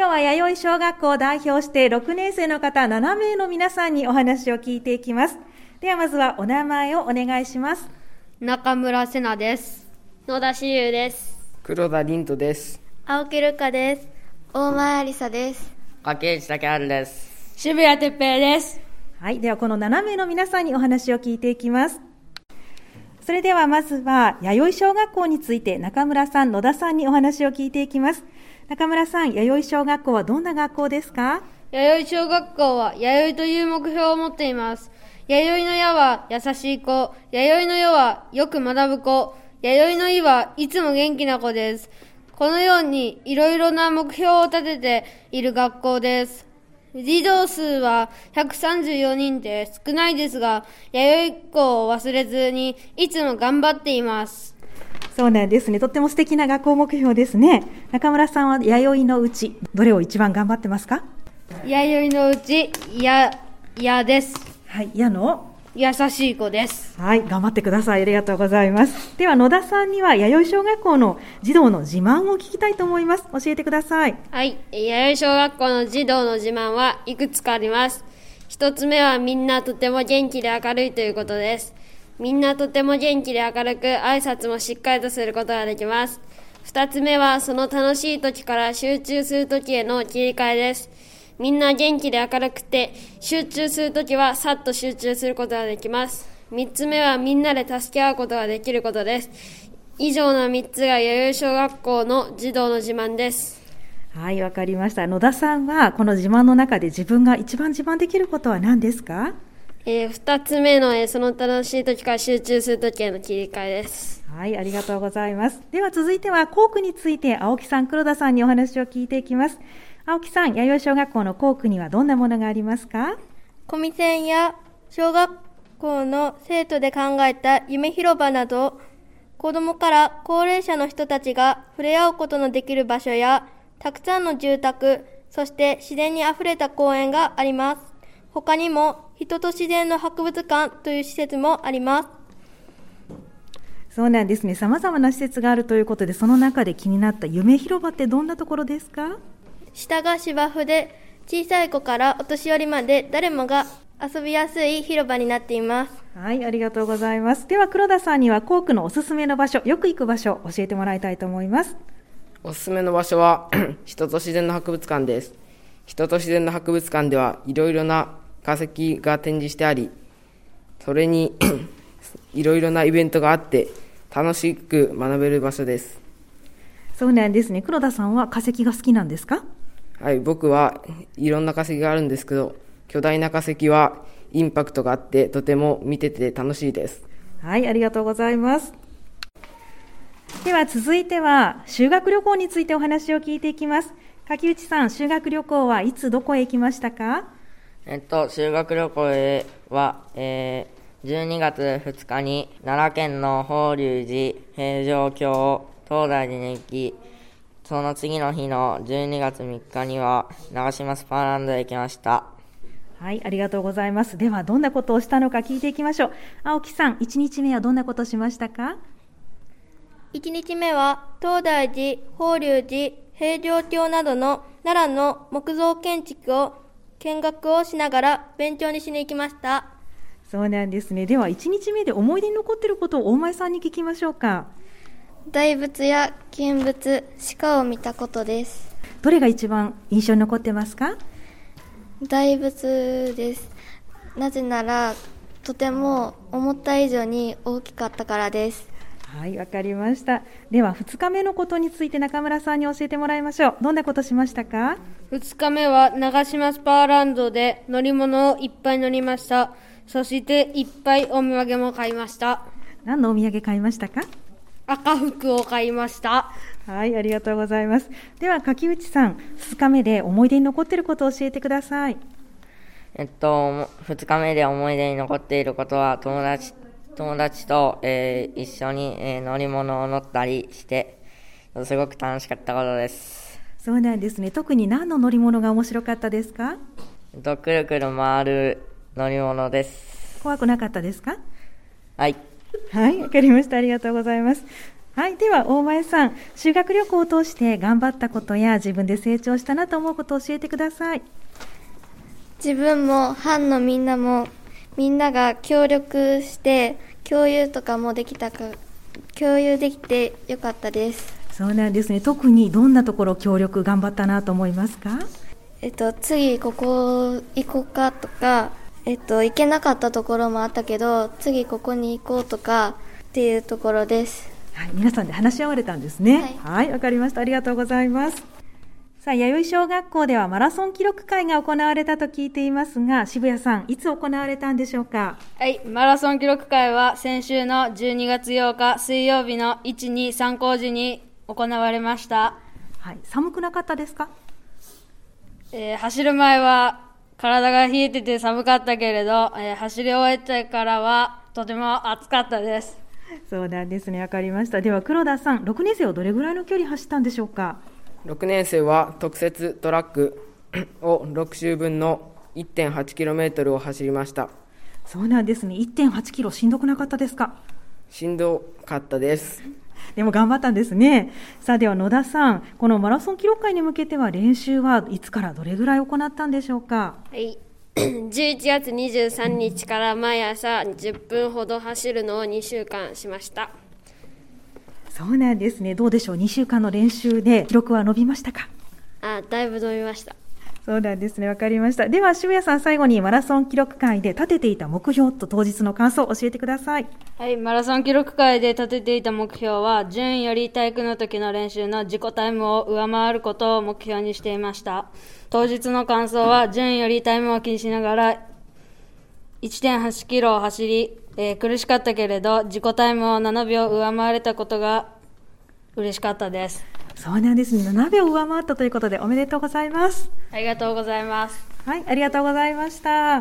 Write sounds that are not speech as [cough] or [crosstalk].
今日は弥生小学校を代表して6年生の方7名の皆さんにお話を聞いていきます。ではまずはお名前をお願いします。中村瀬奈です。野田志優です。黒田凛斗です。青木るかです。大前ありさです。竹内竹春です。渋谷哲平です。はい。ではこの7名の皆さんにお話を聞いていきます。それではまずは弥生小学校について中村さん、野田さんにお話を聞いていきます。中村さん、弥生小学校はどんな学校ですか？弥生小学校は弥生という目標を持っています。弥生の矢は優しい子、弥生の世はよく学ぶ子、弥生の意はいつも元気な子です。このようにいろいろな目標を立てている学校です。児童数は134人で少ないですが、弥生校を忘れずにいつも頑張っています。そうなんですね。とっても素敵な学校目標ですね。中村さんは弥生のうち、どれを一番頑張ってますか？弥生のうち、や、やです。はい。矢の優しい子です。はい。頑張ってください。ありがとうございます。では野田さんには弥生小学校の児童の自慢を聞きたいと思います。教えてください。はい。弥生小学校の児童の自慢はいくつかあります。一つ目はみんなとても元気で明るいということです。みんなとても元気で明るく挨拶もしっかりとすることができます。二つ目はその楽しい時から集中する時への切り替えです。みんな元気で明るくて集中するときはさっと集中することができます。三つ目はみんなで助け合うことができることです。以上の三つが弥生小学校の児童の自慢です。はい。わかりました。野田さんはこの自慢の中で自分が一番自慢できることは何ですか？えー二つ目の、えーその楽しい時から集中する時への切り替えです。はい。ありがとうございます。では続いては校区について青木さん、黒田さんにお話を聞いていきます。青木さん、弥生小学校の校区にはどんなものがありますか？コミセンや小学校の生徒で考えた夢広場など、子供から高齢者の人たちが触れ合うことのできる場所や、たくさんの住宅、そして自然にあふれた公園があります。他にも、人と自然の博物館という施設もあります。そうなんですね。様々な施設があるということで、その中で気になった夢広場ってどんなところですか？下が芝生で、小さい子からお年寄りまで誰もが遊びやすい広場になっています。はい、ありがとうございます。では黒田さんには校区のおすすめの場所、よく行く場所、教えてもらいたいと思います。おすすめの場所は [clears throat] 人と自然の博物館です。人と自然の博物館ではいろいろな化石が展示してあり、それに [clears throat] いろいろなイベントがあって楽しく学べる場所です。そうなんですね。黒田さんは化石が好きなんですか？はい、僕はいろんな化石があるんですけど、巨大な化石はインパクトがあってとても見てて楽しいです。はい、ありがとうございます。では続いては修学旅行についてお話を聞いていきます。柿内さん、修学旅行はいつどこへ行きましたか？えっと、修学旅行へは、えー、12月2日に奈良県の法隆寺、平城京、東大寺に行き、その次の日の12月3日には長島スパーランドへ行きました。はい、ありがとうございます。では、どんなことをしたのか聞いていきましょう。青木さん、1日目はどんなことをしましたか？1日目は東大寺、法隆寺、平城京などの奈良の木造建築を見学をしながら勉強にしに行きました。そうなんですね。では、1日目で思い出に残っていることを大前さんに聞きましょうか。大仏や見物、鹿を見たことです。どれが一番印象に残ってますか？大仏です。なぜなら、とても思った以上に大きかったからです。はい、わかりました。では、2日目のことについて中村さんに教えてもらいましょう。どんなことしましたか？二日目は長島スパーランドで乗り物をいっぱい乗りました。そしていっぱいお土産も買いました。何のお土産買いましたか？赤服を買いました。はい、ありがとうございます。では、柿内さん、2日目で思い出に残っていることを教えてください。えっと、2日目で思い出に残っていることは、友達、友達と、えー一緒に、えー乗り物を乗ったりして、すごく楽しかったことです。そうなんですね。特に何の乗り物が面白かったですか？えっと、くるくる回る乗り物です。怖くなかったですか？はい。はい、わかりました。ありがとうございます。はい、では大前さん、修学旅行を通して頑張ったことや自分で成長したなと思うことを教えてください。自分も班のみんなもみんなが協力して共有とかもできたか共有できてよかったです。そうなんですね。特にどんなところ協力頑張ったなと思いますか？えっと、次ここ行こうかとか、えっと、行けなかったところもあったけど、次ここに行こうとかっていうところです。はい、皆さんで話し合われたんですね。はい、わ、かりました。ありがとうございます。さあ、弥生小学校ではマラソン記録会が行われたと聞いていますが、渋谷さん、いつ行われたんでしょうか？はい、マラソン記録会は先週の12月8日水曜日の1、2、3工時に行われました。はい、寒くなかったですか？えー走る前は体が冷えてて寒かったけれど、えー走り終えてからはとても暑かったです。そうなんですね。わかりました。では、黒田さん、6年生はどれぐらいの距離走ったんでしょうか？6年生は特設トラック [coughs] を6周分の 1.8km を走りましたそうなんですね。1.8キロしんどくなかったですか？しんどかったですでも頑張ったんですね。さあでは野田さん、このマラソン記録会に向けては練習はいつからどれぐらい行ったんでしょうか？はい。[clears throat] 11月23日から毎朝10分ほど走るのを2週間しました。そうなんですね。どうでしょう ?2 週間の練習で記録は伸びましたか？あ、だいぶ伸びました。そうなんですね。わかりました。では渋谷さん、最後にマラソン記録会で立てていた目標と当日の感想を教えてください。はい、マラソン記録会で立てていた目標は、順位より体育の時の練習の自己タイムを上回ることを目標にしていました。当日の感想は、順位よりタイムを気にしながら、1.8キロを走り、えー苦しかったけれど、自己タイムを7秒上回れたことが嬉しかったです。そうなんですね。7秒上回ったということでおめでとうございます。ありがとうございます。はい、ありがとうございました。